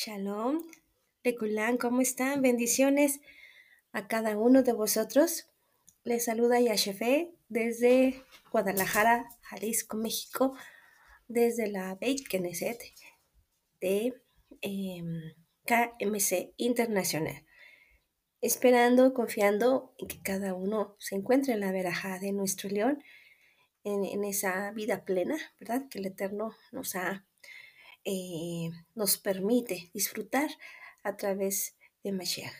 Shalom, Leculán, ¿cómo están? Bendiciones a cada uno de vosotros. Les saluda Yashefe desde Guadalajara, Jalisco, México, desde la Beit Knesset de em, KMC Internacional. Esperando, confiando en que cada uno se encuentre en la veraja de nuestro león, en, en esa vida plena, ¿verdad? Que el Eterno nos ha eh, nos permite disfrutar a través de Mashiach.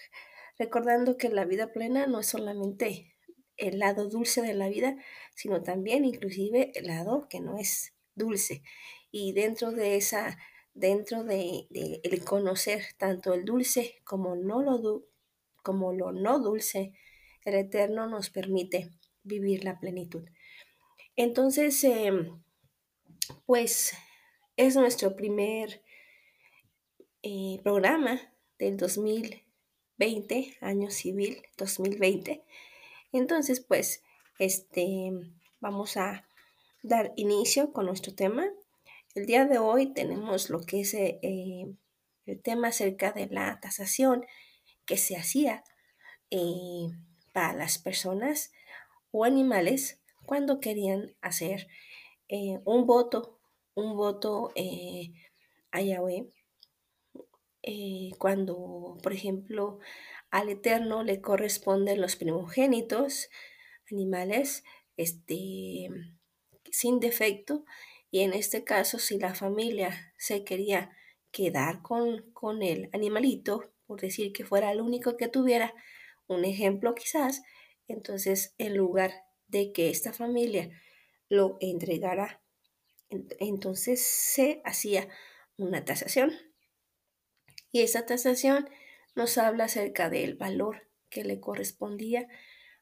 Recordando que la vida plena no es solamente el lado dulce de la vida, sino también inclusive el lado que no es dulce. Y dentro de esa, dentro de, el conocer tanto el dulce como, no lo, como lo no dulce, el Eterno nos permite vivir la plenitud. Entonces, em, pues es nuestro primer eh, programa del 2020, año civil 2020. Entonces, pues, este, vamos a dar inicio con nuestro tema. El día de hoy tenemos lo que es eh, el tema acerca de la tasación que se hacía eh, para las personas o animales cuando querían hacer un voto un voto a Yahweh eh, cuando, por ejemplo, al Eterno le corresponden los primogénitos, animales, este, sin defecto, y en este caso, si la familia se quería quedar con, con el animalito, por decir que fuera el único que tuviera, un ejemplo quizás, entonces en lugar de que esta familia lo entregara entonces se hacía una tasación. Y esa tasación nos habla acerca del valor que le correspondía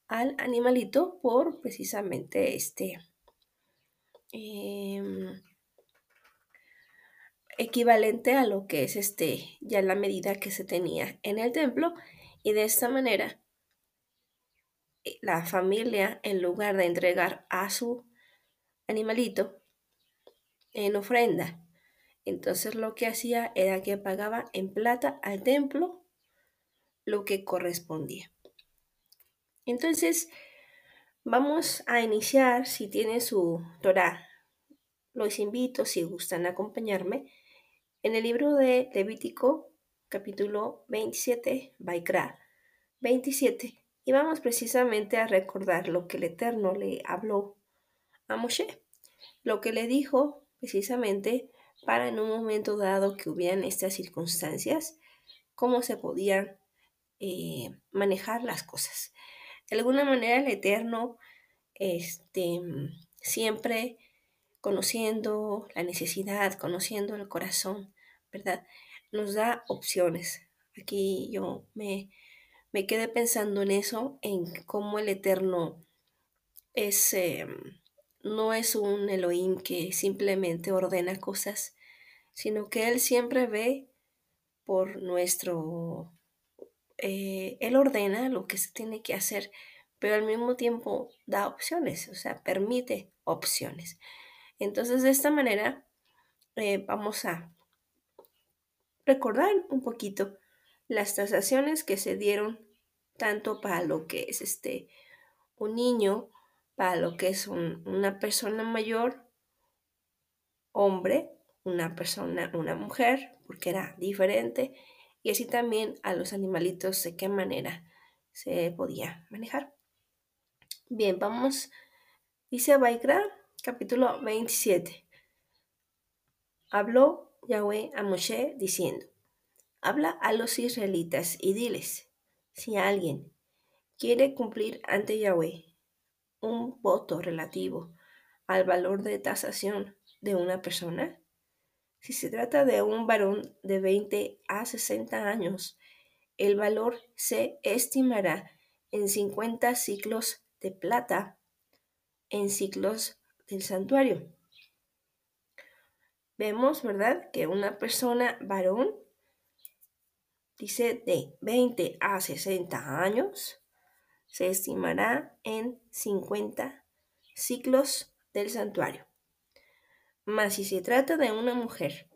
al animalito por precisamente este em, equivalente a lo que es este ya la medida que se tenía en el templo y de esta manera eh, la familia en lugar de entregar a su animalito en ofrenda. Entonces lo que hacía era que pagaba en plata al templo lo que correspondía. Entonces, vamos a iniciar, si tienen su Torah, los invito, si gustan acompañarme, en el libro de Levítico, capítulo 27, Baikra 27, y vamos precisamente a recordar lo que el Eterno le habló a Moshe, lo que le dijo precisamente para en un momento dado que hubieran estas circunstancias, cómo se podían eh, manejar las cosas. De alguna manera el Eterno, este, siempre conociendo la necesidad, conociendo el corazón, ¿verdad? Nos da opciones. Aquí yo me, me quedé pensando en eso, en cómo el Eterno es... Em, no es un Elohim que simplemente ordena cosas, sino que Él siempre ve por nuestro... Eh, él ordena lo que se tiene que hacer, pero al mismo tiempo da opciones, o sea, permite opciones. Entonces, de esta manera, eh, vamos a recordar un poquito las tasaciones que se dieron tanto para lo que es este un niño para lo que es una persona mayor, hombre, una persona, una mujer, porque era diferente, y así también a los animalitos de qué manera se podía manejar. Bien, vamos, dice Baikra, capítulo 27. Habló Yahweh a Moshe diciendo, habla a los israelitas y diles, si alguien quiere cumplir ante Yahweh un voto relativo al valor de tasación de una persona? Si se trata de un varón de 20 a 60 años, el valor se estimará en 50 ciclos de plata en ciclos del santuario. Vemos, ¿verdad?, que una persona varón dice de 20 a 60 años se estimará en 50 ciclos del santuario. Mas si se trata de una mujer,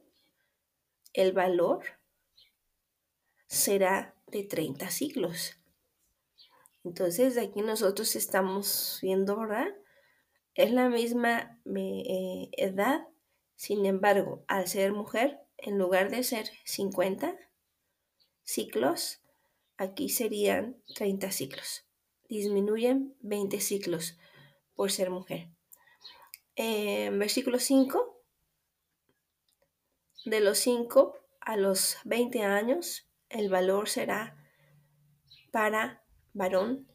el valor será de 30 ciclos. Entonces aquí nosotros estamos viendo, ¿verdad? Es la misma eh, edad, sin embargo, al ser mujer, en lugar de ser 50 ciclos, aquí serían 30 ciclos. Disminuyen 20 ciclos por ser mujer. En versículo 5, de los 5 a los 20 años, el valor será para varón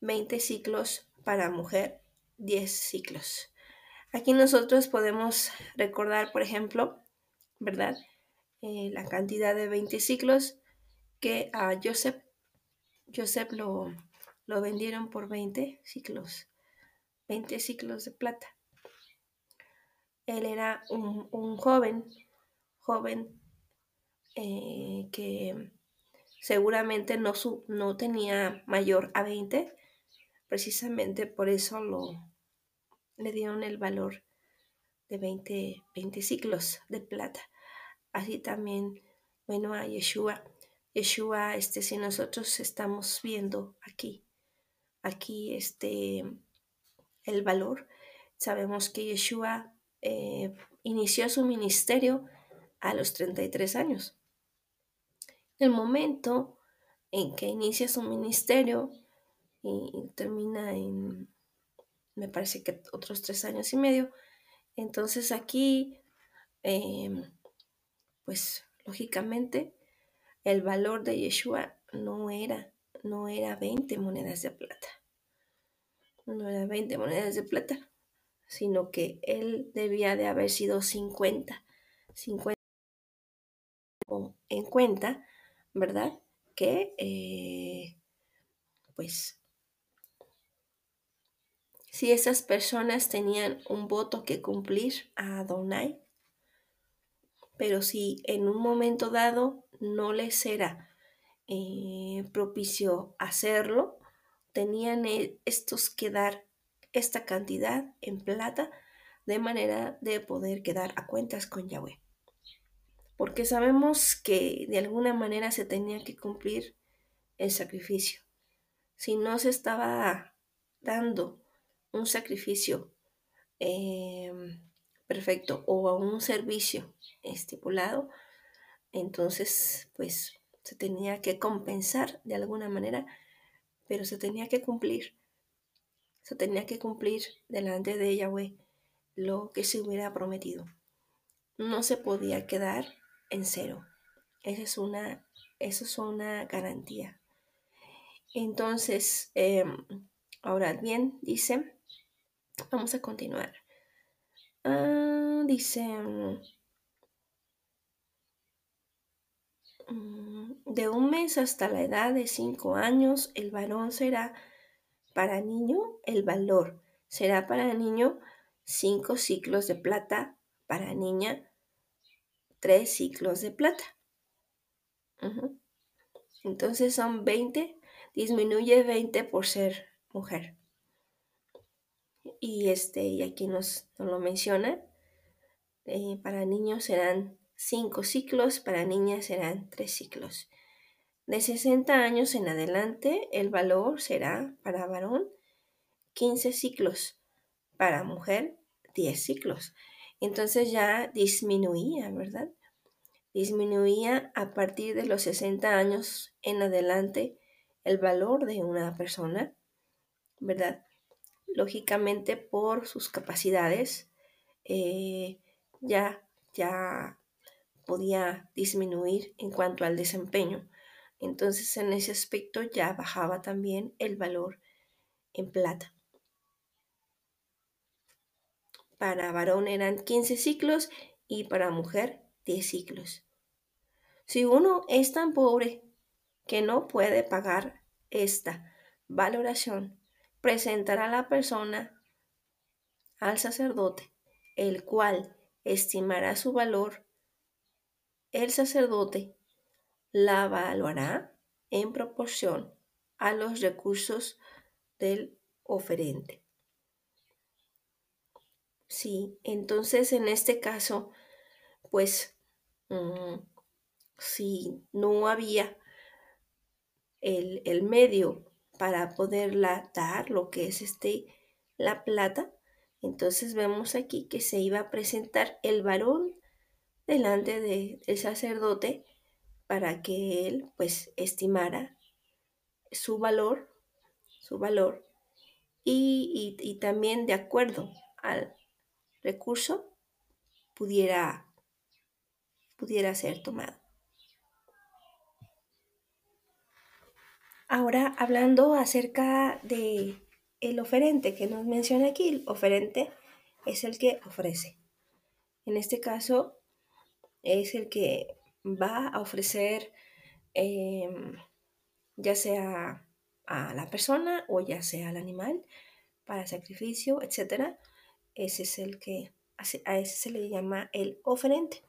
20 ciclos, para mujer 10 ciclos. Aquí nosotros podemos recordar, por ejemplo, ¿verdad? Eh, la cantidad de 20 ciclos que a Joseph, Joseph lo, lo vendieron por 20 ciclos, 20 ciclos de plata. Él era un joven joven eh, que seguramente no, no tenía mayor a 20, precisamente por eso lo, le dieron el valor de 20, 20 ciclos de plata. Así también, bueno, a Yeshua. Yeshua, este, si nosotros estamos viendo aquí, aquí, este, el valor, sabemos que Yeshua eh, inició su ministerio a los 33 años. El momento en que inicia su ministerio y termina en, me parece que otros tres años y medio, entonces aquí, em, pues lógicamente, el valor de Yeshua no era, no era 20 monedas de plata. No era 20 monedas de plata, sino que él debía de haber sido 50. 50 en cuenta, ¿verdad? Que, eh, pues, si esas personas tenían un voto que cumplir a Adonai, pero si en un momento dado no les era eh, propicio hacerlo, tenían e, estos que dar esta cantidad en plata de manera de poder quedar a cuentas con Yahweh porque sabemos que de alguna manera se tenía que cumplir el sacrificio. Si no se estaba dando un sacrificio em, perfecto o un servicio estipulado, entonces pues se tenía que compensar de alguna manera, pero se tenía que cumplir. Se tenía que cumplir delante de Yahweh lo que se hubiera prometido. No se podía quedar en cero. Esa es una, eso es una garantía. Entonces, em, ahora bien, dice, vamos a continuar. Ah, dice, mm, de un mes hasta la edad de cinco años, el varón será para niño el valor. Será para niño cinco ciclos de plata, para niña tres ciclos de plata. Entonces son 20, disminuye 20 por ser mujer. Y este, y aquí nos, lo menciona. Eh, para niños serán 5 ciclos, para niñas serán 3 ciclos. De 60 años en adelante, el valor será para varón 15 ciclos, para mujer 10 ciclos entonces ya disminuía, ¿verdad? Disminuía a partir de los 60 años en adelante el valor de una persona, ¿verdad? Lógicamente por sus capacidades eh, ya, ya podía disminuir en cuanto al desempeño. Entonces en ese aspecto ya bajaba también el valor en plata. Para varón eran 15 ciclos y para mujer 10 ciclos. Si uno es tan pobre que no puede pagar esta valoración, presentará a la persona al sacerdote, el cual estimará su valor. El sacerdote la evaluará en proporción a los recursos del oferente. Sí, entonces en este caso, pues mm, si no había el, el medio para poderla dar, lo que es este, la plata, entonces vemos aquí que se iba a presentar el varón delante del sacerdote para que él pues estimara su valor, su valor y, y también de acuerdo al recurso pudiera, pudiera ser tomado. Ahora hablando acerca de el oferente que nos menciona aquí, el oferente es el que ofrece. En este caso es el que va a ofrecer em, ya sea a la persona o ya sea al animal para sacrificio, etc. Ese es el que a ese se le llama el oferente.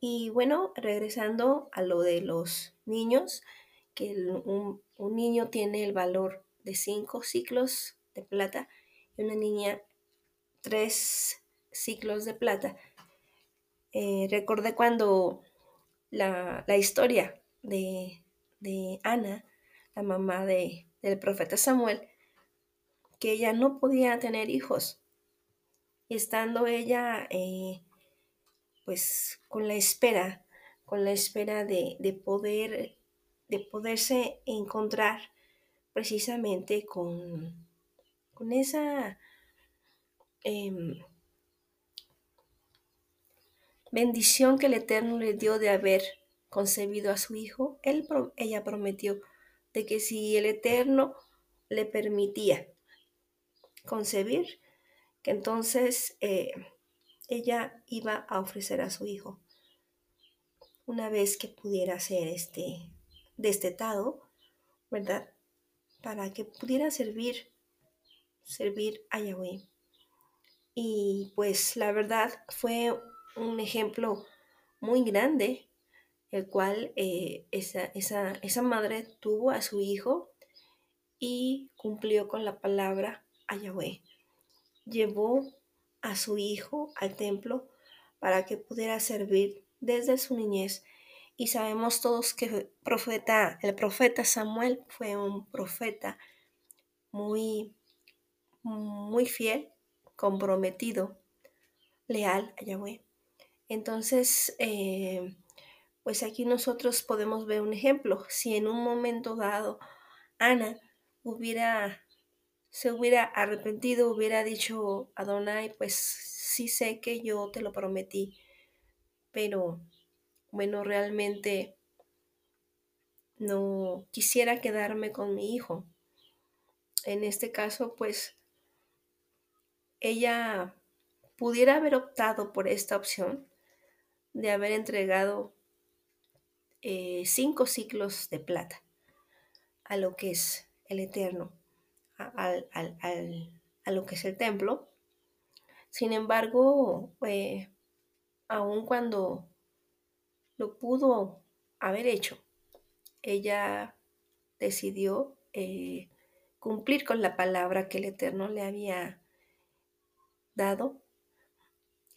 Y bueno, regresando a lo de los niños, que un, un niño tiene el valor de 5 ciclos de plata y una niña 3 ciclos de plata. Eh, recordé cuando la, historia de, Ana, la mamá de, del profeta Samuel, que ella no podía tener hijos. Estando ella, eh, pues, con la espera, con la espera de, de, poder, de poderse encontrar precisamente con, con esa em, bendición que el Eterno le dio de haber concebido a su hijo, él, ella prometió de que si el Eterno le permitía concebir, que entonces eh, ella iba a ofrecer a su hijo. Una vez que pudiera ser este destetado, ¿verdad? Para que pudiera servir servir a Yahweh. Y pues la verdad fue un ejemplo muy grande, el cual eh, esa, esa, esa madre tuvo a su hijo y cumplió con la palabra a Yahweh. Llevó a su hijo al templo para que pudiera servir desde su niñez. Y sabemos todos que profeta, el profeta Samuel fue un profeta muy muy fiel, comprometido, leal a Yahweh. Entonces, eh, pues aquí nosotros podemos ver un ejemplo. Si en un momento dado Ana hubiera, se hubiera arrepentido, hubiera dicho a Donai, pues sí sé que yo te lo prometí, pero bueno, realmente no quisiera quedarme con mi hijo. En este caso, pues ella pudiera haber optado por esta opción de haber entregado eh, cinco ciclos de plata a lo que es el eterno, a, lo que es el templo. Sin embargo, eh, aun cuando lo pudo haber hecho, ella decidió eh, cumplir con la palabra que el Eterno le había dado.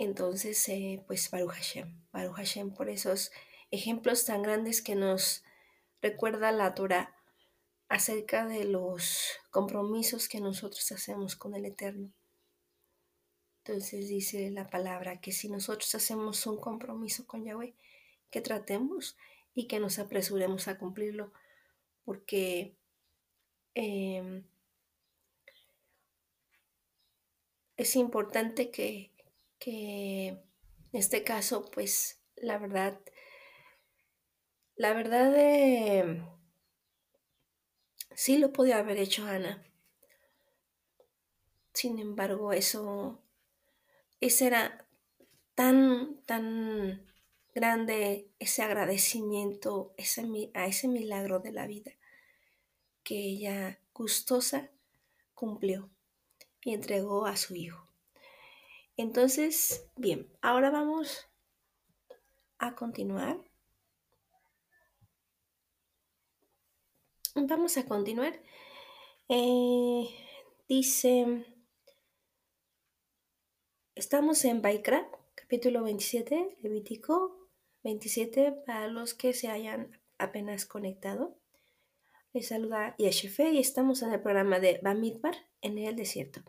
Entonces, eh, pues Baruch Hashem, Baruch Hashem por esos ejemplos tan grandes que nos recuerda la Torah acerca de los compromisos que nosotros hacemos con el Eterno. Entonces dice la palabra que si nosotros hacemos un compromiso con Yahweh, que tratemos y que nos apresuremos a cumplirlo, porque em, es importante que, en este caso, pues la verdad, la verdad eh, sí lo podía haber hecho Ana. Sin embargo, eso, ese era tan, tan grande ese agradecimiento ese, a ese milagro de la vida que ella gustosa cumplió y entregó a su hijo. Entonces, bien, ahora vamos a continuar. Vamos a continuar. Eh, dice, estamos en Baikra, capítulo 27, Levítico 27 para los que se hayan apenas conectado. Les saluda Yeshefe y estamos en el programa de Bamidbar en el desierto.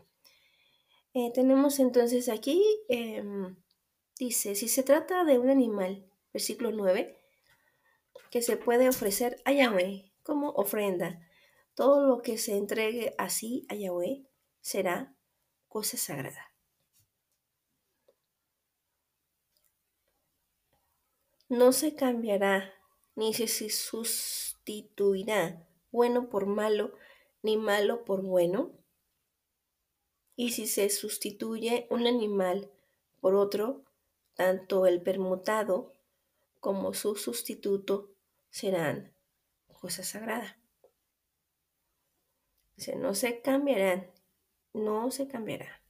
Eh, tenemos entonces aquí, em, dice, si se trata de un animal, versículo 9, que se puede ofrecer a Yahweh como ofrenda, todo lo que se entregue así a Yahweh será cosa sagrada. No se cambiará ni se sustituirá bueno por malo, ni malo por bueno. Y si se sustituye un animal por otro, tanto el permutado como su sustituto serán cosa sagrada. no se cambiarán, no se cambiará,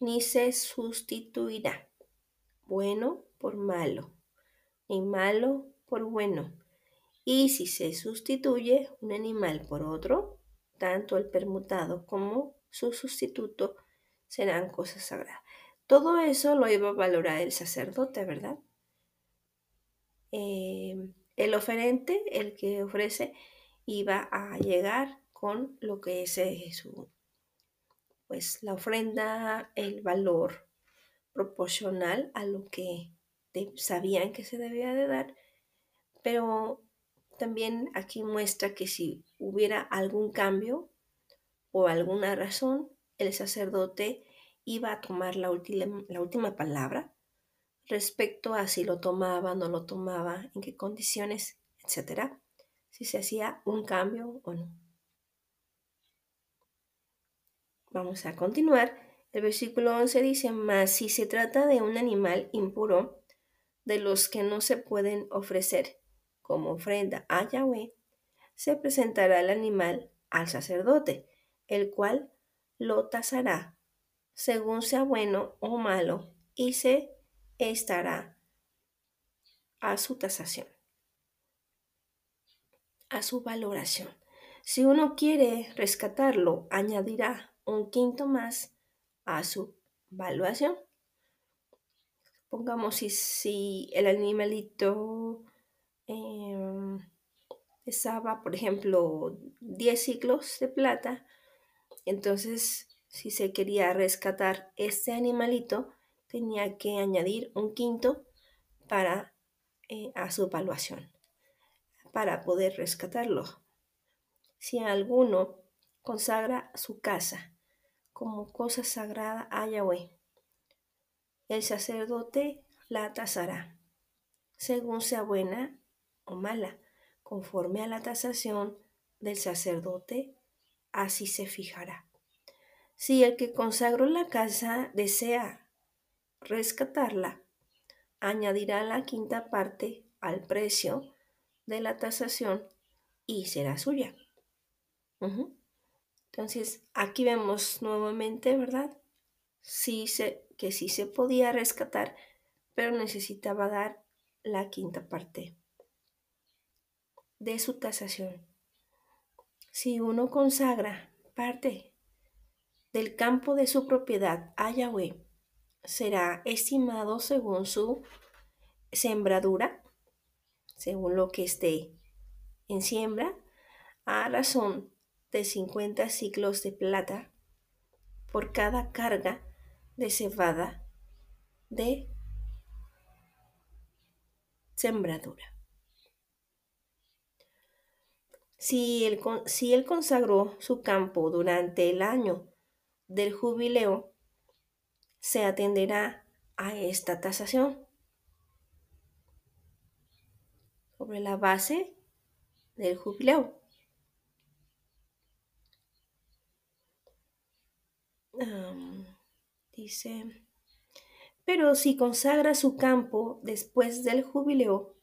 ni se sustituirá bueno por malo, ni malo por bueno. Y si se sustituye un animal por otro, tanto el permutado como su sustituto serán cosas sagradas. Todo eso lo iba a valorar el sacerdote, ¿verdad? Eh, el oferente, el que ofrece, iba a llegar con lo que es eh, su, pues la ofrenda, el valor proporcional a lo que sabían que se debía de dar, pero también aquí muestra que si hubiera algún cambio o alguna razón, el sacerdote iba a tomar la última, la última palabra respecto a si lo tomaba, no lo tomaba, en qué condiciones, etcétera, si se hacía un cambio o no. Vamos a continuar. El versículo 11 dice, más si se trata de un animal impuro, de los que no se pueden ofrecer como ofrenda a Yahweh, se presentará el animal al sacerdote, el cual lo tasará según sea bueno o malo y se estará a su tasación, a su valoración. Si uno quiere rescatarlo, añadirá un quinto más a su valuación. Pongamos si, si el animalito eh, pesaba, por ejemplo, 10 ciclos de plata, entonces si se quería rescatar este animalito, tenía que añadir un quinto para eh, a su evaluación, para poder rescatarlo. Si alguno consagra su casa como cosa sagrada a Yahweh, el sacerdote la tasará, según sea buena o mala, conforme a la tasación del sacerdote, así se fijará. Si el que consagró la casa desea rescatarla, añadirá la quinta parte al precio de la tasación y será suya. Entonces, aquí vemos nuevamente, ¿verdad? Que sí se podía rescatar, pero necesitaba dar la quinta parte de su tasación. Si uno consagra parte del campo de su propiedad a Yahweh, será estimado según su sembradura, según lo que esté en siembra, a razón de 50 ciclos de plata por cada carga de cebada de sembradura. Si él, consagró su campo durante el año del jubileo, se atenderá a esta tasación sobre la base del jubileo. dice, pero si consagra su campo después del jubileo,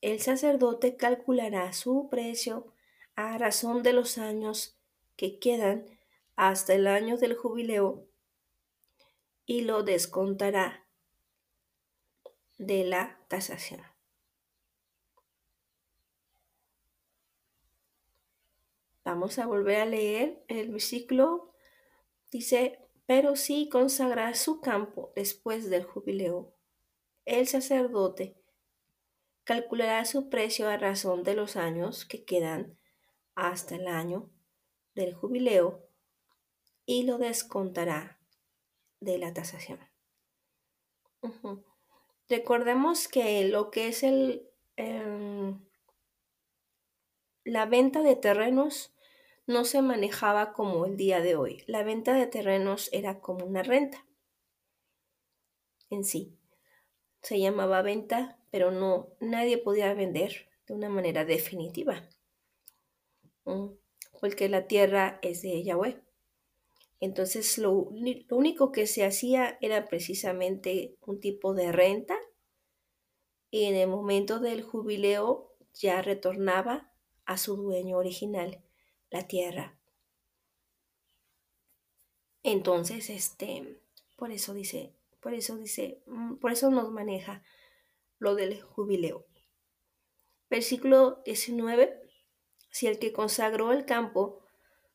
el sacerdote calculará su precio a razón de los años que quedan hasta el año del jubileo y lo descontará de la tasación. Vamos a volver a leer el versículo. Dice, pero si consagra su campo después del jubileo, el sacerdote calculará su precio a razón de los años que quedan hasta el año del jubileo y lo descontará de la tasación. Recordemos que lo que es el, em, la venta de terrenos no se manejaba como el día de hoy. La venta de terrenos era como una renta en sí. Se llamaba venta, pero no nadie podía vender de una manera definitiva. Porque la tierra es de Yahweh. Entonces lo, lo único que se hacía era precisamente un tipo de renta y en el momento del jubileo ya retornaba a su dueño original, la tierra. Entonces, este, por eso dice, por eso dice, mm, por eso nos maneja lo del jubileo. Versículo 19. Si el que consagró el campo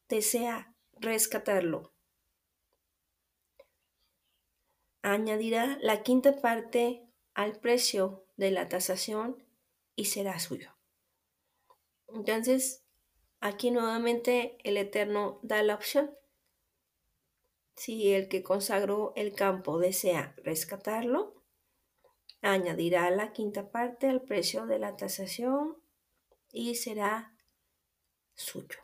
desea rescatarlo, añadirá la quinta parte al precio de la tasación y será suyo. Entonces, aquí nuevamente el Eterno da la opción. Si el que consagró el campo desea rescatarlo, añadirá la quinta parte al precio de la tasación y será suyo.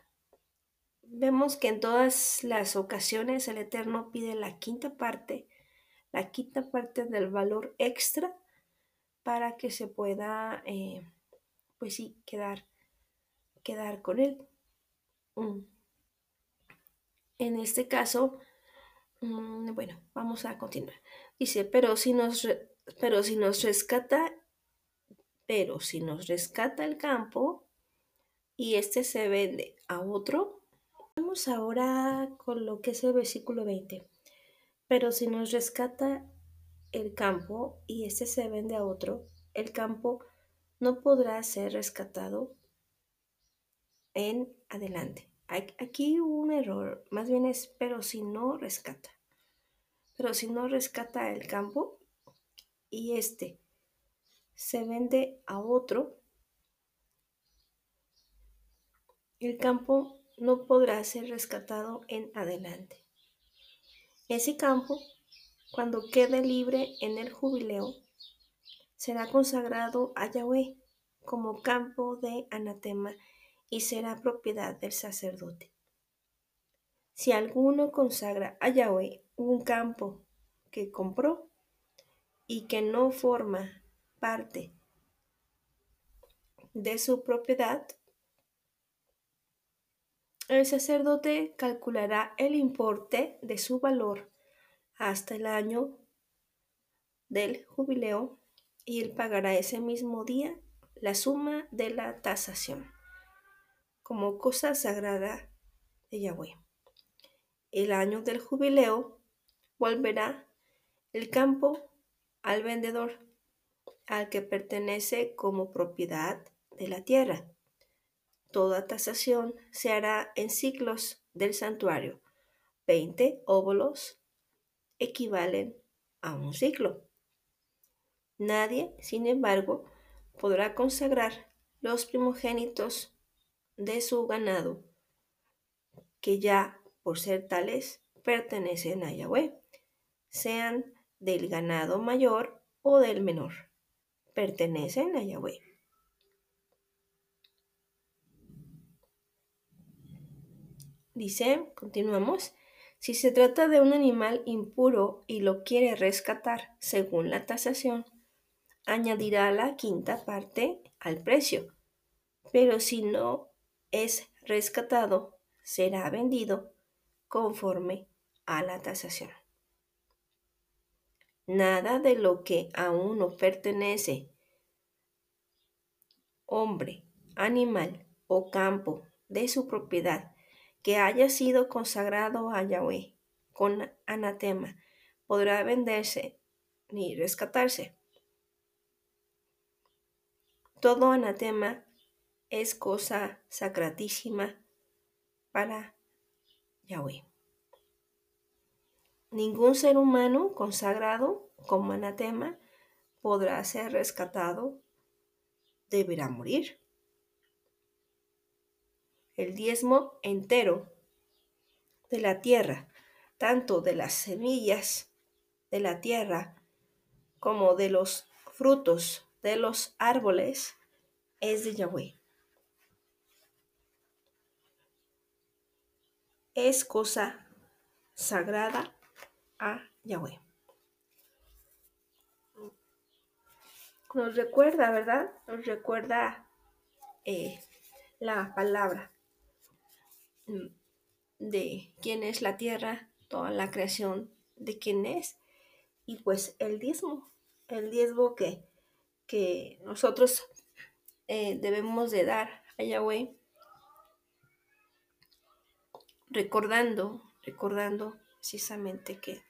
Vemos que en todas las ocasiones el Eterno pide la quinta parte, la quinta parte del valor extra para que se pueda, eh, pues sí, quedar, quedar con él. Mm. En este caso, mm, bueno, vamos a continuar. Dice, pero si nos pero si nos rescata, pero si nos rescata el campo y este se vende a otro, vamos ahora con lo que es el versículo 20. Pero si nos rescata el campo y este se vende a otro, el campo no podrá ser rescatado en adelante. Aquí un error, más bien es, pero si no rescata. Pero si no rescata el campo, y este se vende a otro, el campo no podrá ser rescatado en adelante. Ese campo, cuando quede libre en el jubileo, será consagrado a Yahweh como campo de anatema y será propiedad del sacerdote. Si alguno consagra a Yahweh un campo que compró, y que no forma parte de su propiedad, el sacerdote calculará el importe de su valor hasta el año del jubileo y él pagará ese mismo día la suma de la tasación como cosa sagrada de Yahweh. El año del jubileo volverá el campo al vendedor, al que pertenece como propiedad de la tierra. Toda tasación se hará en ciclos del santuario. Veinte óvulos equivalen a un ciclo. Nadie, sin embargo, podrá consagrar los primogénitos de su ganado, que ya por ser tales pertenecen a Yahweh, sean del ganado mayor o del menor. Pertenecen a Yahweh. Dice, continuamos, si se trata de un animal impuro y lo quiere rescatar según la tasación, añadirá la quinta parte al precio, pero si no es rescatado, será vendido conforme a la tasación. Nada de lo que a uno pertenece, hombre, animal o campo de su propiedad, que haya sido consagrado a Yahweh con anatema, podrá venderse ni rescatarse. Todo anatema es cosa sacratísima para Yahweh. Ningún ser humano consagrado como anatema podrá ser rescatado, deberá morir. El diezmo entero de la tierra, tanto de las semillas de la tierra como de los frutos de los árboles, es de Yahweh. Es cosa sagrada a Yahweh. Nos recuerda, ¿verdad? Nos recuerda eh, la palabra de quién es la tierra, toda la creación de quién es, y pues el diezmo, el diezmo que, que nosotros eh, debemos de dar a Yahweh, recordando, recordando precisamente que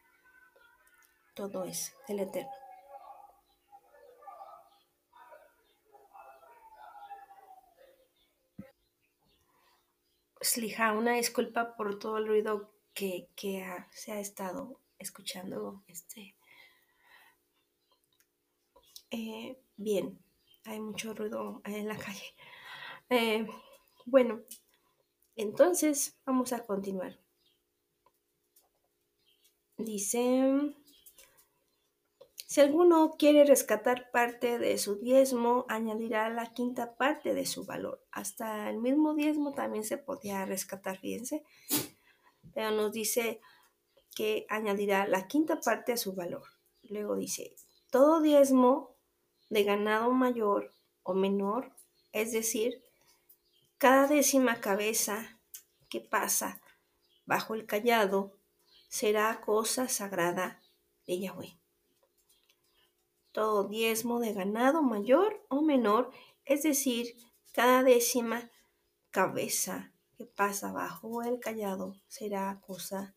todo es el Eterno. Slija, una disculpa por todo el ruido que, se ha estado escuchando. Este. Eh, bien, hay mucho ruido en la calle. Eh, bueno, entonces vamos a continuar. Dice, si alguno quiere rescatar parte de su diezmo, añadirá la quinta parte de su valor. Hasta el mismo diezmo también se podía rescatar, fíjense. Pero nos dice que añadirá la quinta parte de su valor. Luego dice, todo diezmo de ganado mayor o menor, es decir, cada décima cabeza que pasa bajo el callado será cosa sagrada de Yahweh todo diezmo de ganado mayor o menor, es decir, cada décima cabeza que pasa bajo el callado será cosa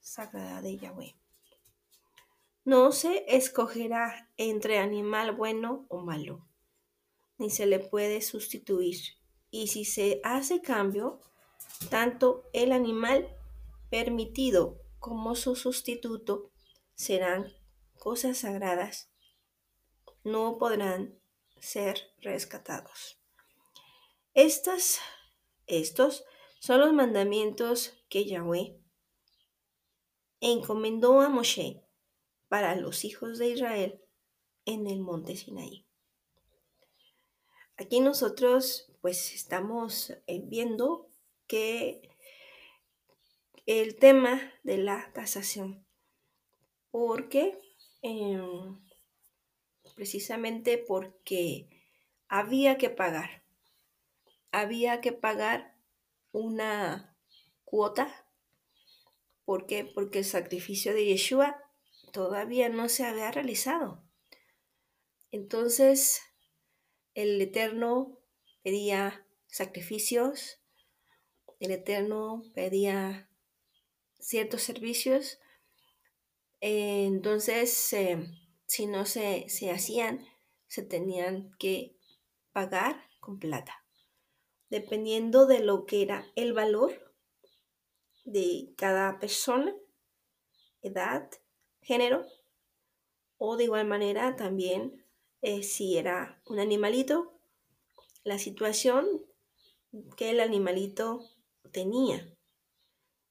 sagrada de Yahweh. No se escogerá entre animal bueno o malo, ni se le puede sustituir. Y si se hace cambio, tanto el animal permitido como su sustituto serán cosas sagradas no podrán ser rescatados. Estas, estos son los mandamientos que Yahweh encomendó a Moshe para los hijos de Israel en el monte Sinaí. Aquí nosotros pues estamos eh, viendo que el tema de la tasación, porque em, precisamente porque había que pagar. Había que pagar una cuota. ¿Por qué? Porque el sacrificio de Yeshua todavía no se había realizado. Entonces, el Eterno pedía sacrificios, el Eterno pedía ciertos servicios. Entonces, eh, si no se, hacían, se tenían que pagar con plata, dependiendo de lo que era el valor de cada persona, edad, género, o de igual manera también eh, si era un animalito, la situación que el animalito tenía.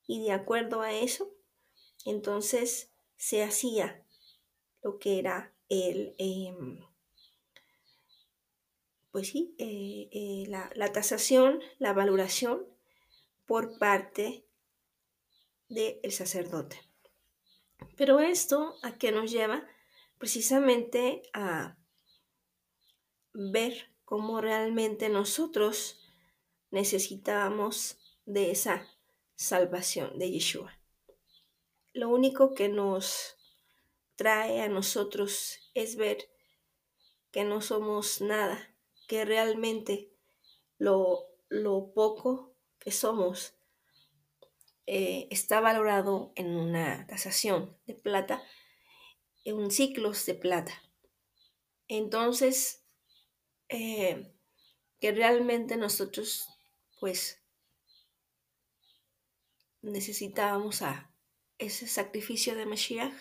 Y de acuerdo a eso, entonces se hacía lo que era el, em, pues sí, eh, eh, la, la, tasación, la valoración por parte del sacerdote. Pero esto a qué nos lleva precisamente a ver cómo realmente nosotros necesitábamos de esa salvación de Yeshua. Lo único que nos trae a nosotros es ver que no somos nada, que realmente lo, poco que somos eh, está valorado en una tasación de plata, en ciclos de plata. Entonces, eh, que realmente nosotros, pues, necesitábamos a ese sacrificio de Mashiach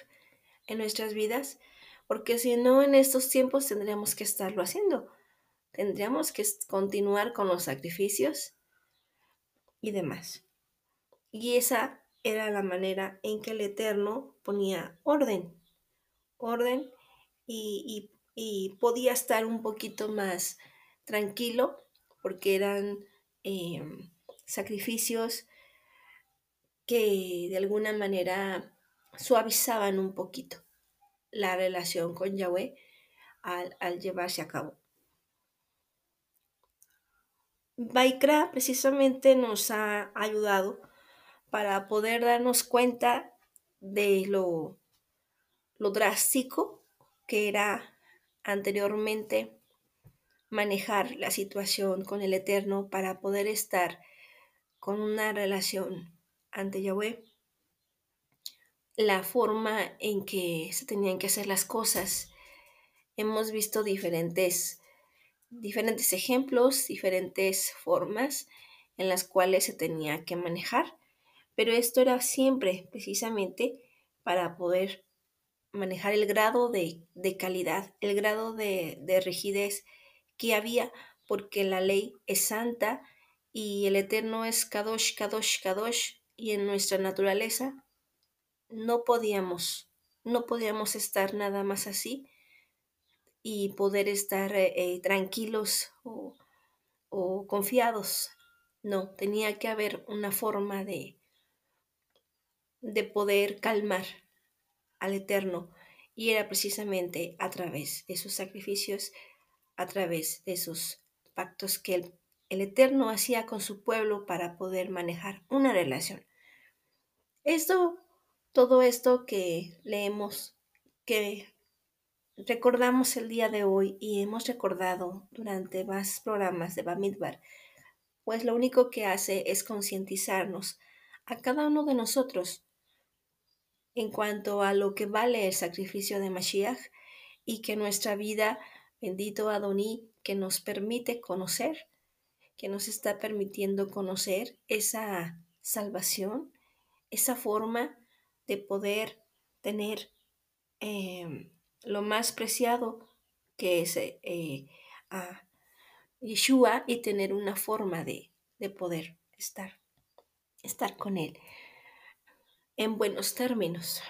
en nuestras vidas, porque si no en estos tiempos tendríamos que estarlo haciendo. Tendríamos que continuar con los sacrificios y demás. Y esa era la manera en que el Eterno ponía orden, orden y, podía estar un poquito más tranquilo porque eran em, sacrificios que de alguna manera suavizaban un poquito la relación con Yahweh al, llevarse a cabo. Baikra precisamente nos ha ayudado para poder darnos cuenta de lo drástico que era anteriormente manejar la situación con el Eterno para poder estar con una relación ante Yahweh, la forma en que se tenían que hacer las cosas. Hemos visto diferentes, diferentes ejemplos, diferentes formas en las cuales se tenía que manejar, pero esto era siempre precisamente para poder manejar el grado de, calidad, el grado de, de rigidez que había, porque la ley es santa y el Eterno es Kadosh, Kadosh, Kadosh, y en nuestra naturaleza no podíamos, no podíamos estar nada más así y poder estar eh, eh, tranquilos o, o confiados. No, tenía que haber una forma de, de poder calmar al Eterno y era precisamente a través de sus sacrificios, a través de esos pactos que el el Eterno hacía con su pueblo para poder manejar una relación. Esto, todo esto que leemos, que recordamos el día de hoy y hemos recordado durante más programas de Bamidbar, pues lo único que hace es concientizarnos a cada uno de nosotros en cuanto a lo que vale el sacrificio de Mashiach y que nuestra vida, bendito Adoní, que nos permite conocer, que nos está permitiendo conocer esa salvación, esa forma de poder tener em, lo más preciado que es eh, a Yeshua y tener una forma de, poder estar, estar con Él en buenos términos,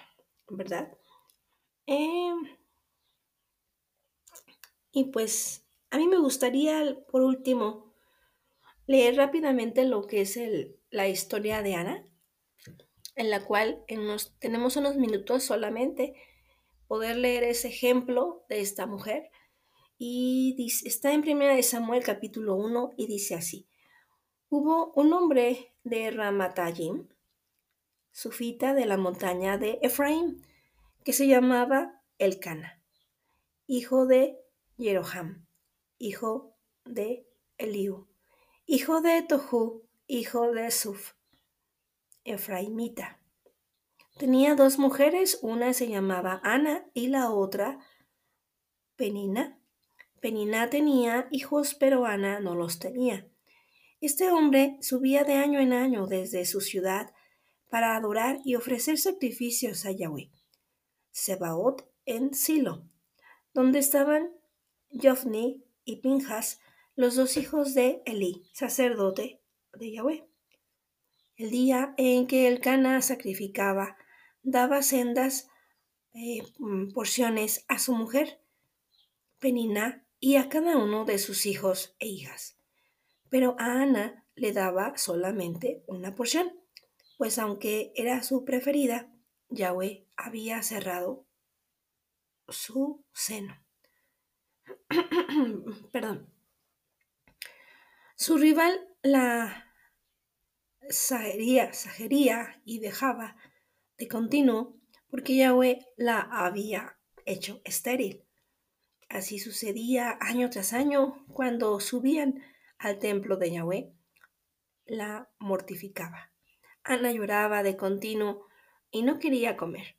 ¿verdad? Em, y pues a mí me gustaría, por último, leer rápidamente lo que es la historia de Ana, en la cual tenemos unos minutos solamente poder leer ese ejemplo de esta mujer. Y está en Primera de Samuel capítulo 1 y dice así. Hubo un hombre de Ramatayim, sufita de la montaña de Efraín, que se llamaba Elcana, hijo de Jeroham, hijo de Eliú hijo de Tohu, hijo de Suf, Efraimita. Tenía dos mujeres, una se llamaba Ana y la otra Penina. Penina tenía hijos, pero Ana no los tenía. Este hombre subía de año en año desde su ciudad para adorar y ofrecer sacrificios a Yahweh. Sebaot en Silo, donde estaban Jofni y Pinjas, los dos hijos de Elí, sacerdote de Yahweh. El día en que el Cana sacrificaba, daba sendas eh, mm, porciones a su mujer, Penina, y a cada uno de sus hijos e hijas. Pero a Ana le daba solamente una porción, pues aunque era su preferida, Yahweh había cerrado su seno. Perdón. Su rival la sajería, sajería y dejaba de continuo porque Yahweh la había hecho estéril. Así sucedía año tras año cuando subían al templo de Yahweh, la mortificaba. Ana lloraba de continuo y no quería comer.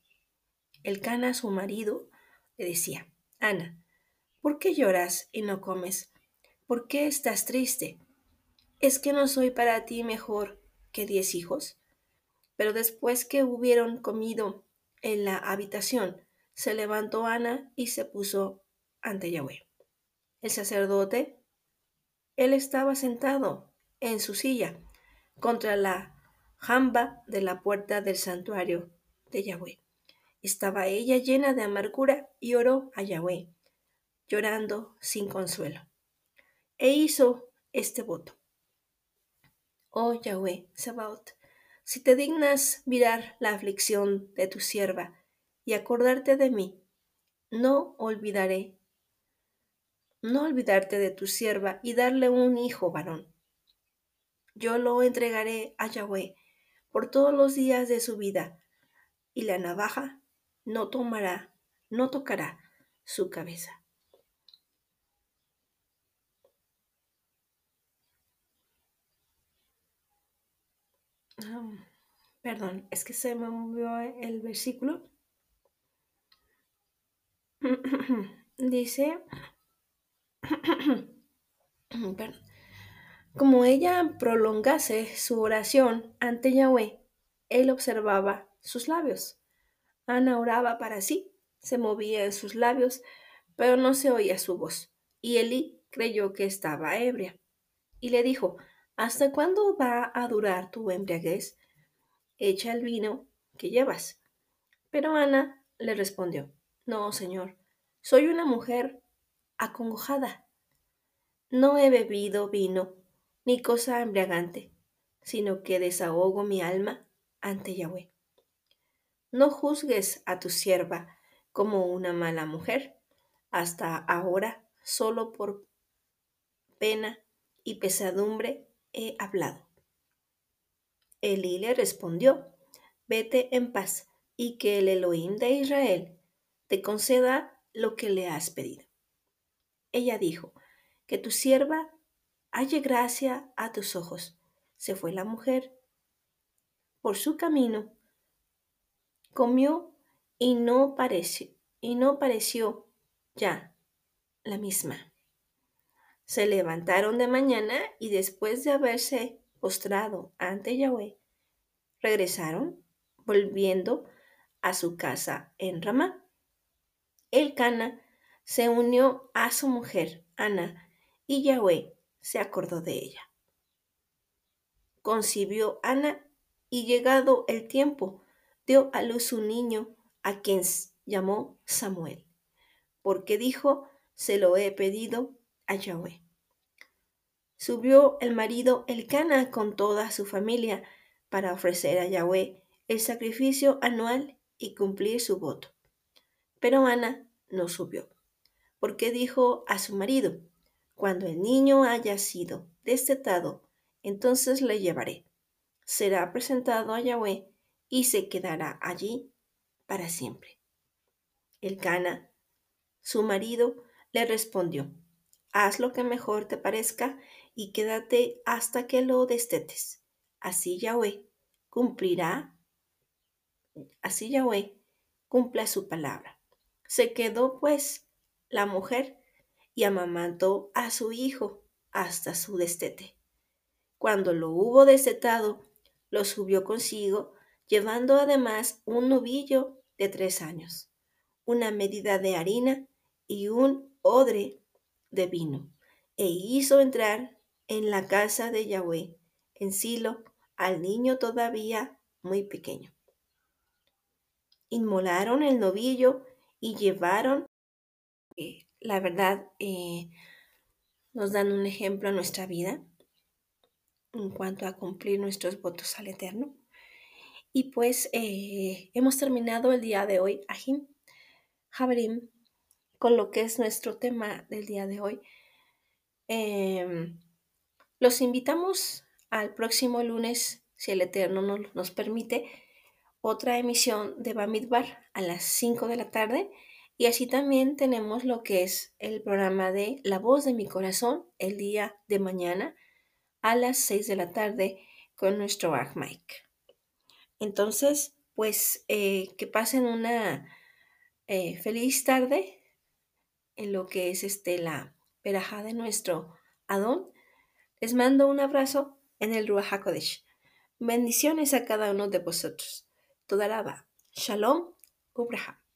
El Cana, su marido, le decía, Ana, ¿por qué lloras y no comes? ¿Por qué estás triste? ¿Es que no soy para ti mejor que diez hijos? Pero después que hubieron comido en la habitación, se levantó Ana y se puso ante Yahweh. El sacerdote, él estaba sentado en su silla contra la jamba de la puerta del santuario de Yahweh. Estaba ella llena de amargura y oró a Yahweh, llorando sin consuelo. E hizo este voto. Oh Yahweh, Sabaoth, si te dignas mirar la aflicción de tu sierva y acordarte de mí, no olvidaré, no olvidarte de tu sierva y darle un hijo varón. Yo lo entregaré a Yahweh por todos los días de su vida, y la navaja no tomará, no tocará su cabeza. Ah, perdón, es que se me movió el versículo. Dice, como ella prolongase su oración ante Yahweh, él observaba sus labios. Ana oraba para sí, se movía en sus labios, pero no se oía su voz. Y Eli creyó que estaba ebria. Y le dijo, ¿Hasta cuándo va a durar tu embriaguez? Echa el vino que llevas. Pero Ana le respondió, no, Señor, soy una mujer acongojada. No he bebido vino ni cosa embriagante, sino que desahogo mi alma ante Yahweh. No juzgues a tu sierva como una mala mujer. Hasta ahora, solo por pena y pesadumbre he hablado. Elí le respondió, vete en paz y que el Elohim de Israel te conceda lo que le has pedido. Ella dijo, que tu sierva halle gracia a tus ojos. Se fue la mujer por su camino, comió y no pareció, y no pareció ya la misma. Se levantaron de mañana y después de haberse postrado ante Yahweh, regresaron, volviendo a su casa en Ramá. El Cana se unió a su mujer, Ana, y Yahweh se acordó de ella. Concibió Ana y llegado el tiempo, dio a luz un niño a quien llamó Samuel, porque dijo, se lo he pedido a Yahweh. Subió el marido Elcana con toda su familia para ofrecer a Yahweh el sacrificio anual y cumplir su voto. Pero Ana no subió, porque dijo a su marido, cuando el niño haya sido destetado, entonces le llevaré. Será presentado a Yahweh y se quedará allí para siempre. El Cana, su marido, le respondió, haz lo que mejor te parezca y quédate hasta que lo destetes. Así Yahweh cumplirá, así Yahweh cumpla su palabra. Se quedó pues la mujer y amamantó a su hijo hasta su destete. Cuando lo hubo destetado, lo subió consigo, llevando además un novillo de tres años, una medida de harina y un odre de vino, e hizo entrar en la casa de Yahweh, en Silo, al niño todavía muy pequeño. Inmolaron el novillo y llevaron, la verdad, eh, nos dan un ejemplo a nuestra vida en cuanto a cumplir nuestros votos al Eterno. Y pues eh, hemos terminado el día de hoy, Ajim, Javerim, con lo que es nuestro tema del día de hoy. Em, los invitamos al próximo lunes, si el Eterno nos, permite, otra emisión de Bamidbar a las 5 de la tarde. Y así también tenemos lo que es el programa de La voz de mi corazón el día de mañana a las 6 de la tarde con nuestro Mike. Entonces, pues eh, que pasen una eh, feliz tarde en lo que es este, la perajá de nuestro Adón. Les mando un abrazo en el Ruach HaKodesh. Bendiciones a cada uno de vosotros. Toda la Shalom, Ubraha.